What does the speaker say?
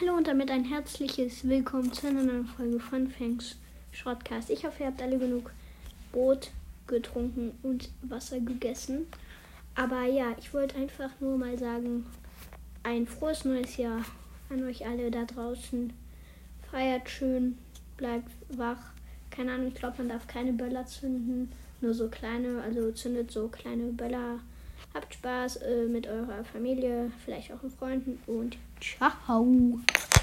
Hallo und damit ein herzliches Willkommen zu einer neuen Folge von Fangs Shortcast. Ich hoffe, ihr habt alle genug Brot getrunken und Wasser gegessen. Aber ja, ich wollte einfach nur mal sagen, ein frohes neues Jahr an euch alle da draußen. Feiert schön, bleibt wach. Keine Ahnung, ich glaube, man darf keine Böller zünden, nur so kleine, also zündet so kleine Böller. Habt Spaß äh, mit eurer Familie, vielleicht auch mit Freunden und ciao.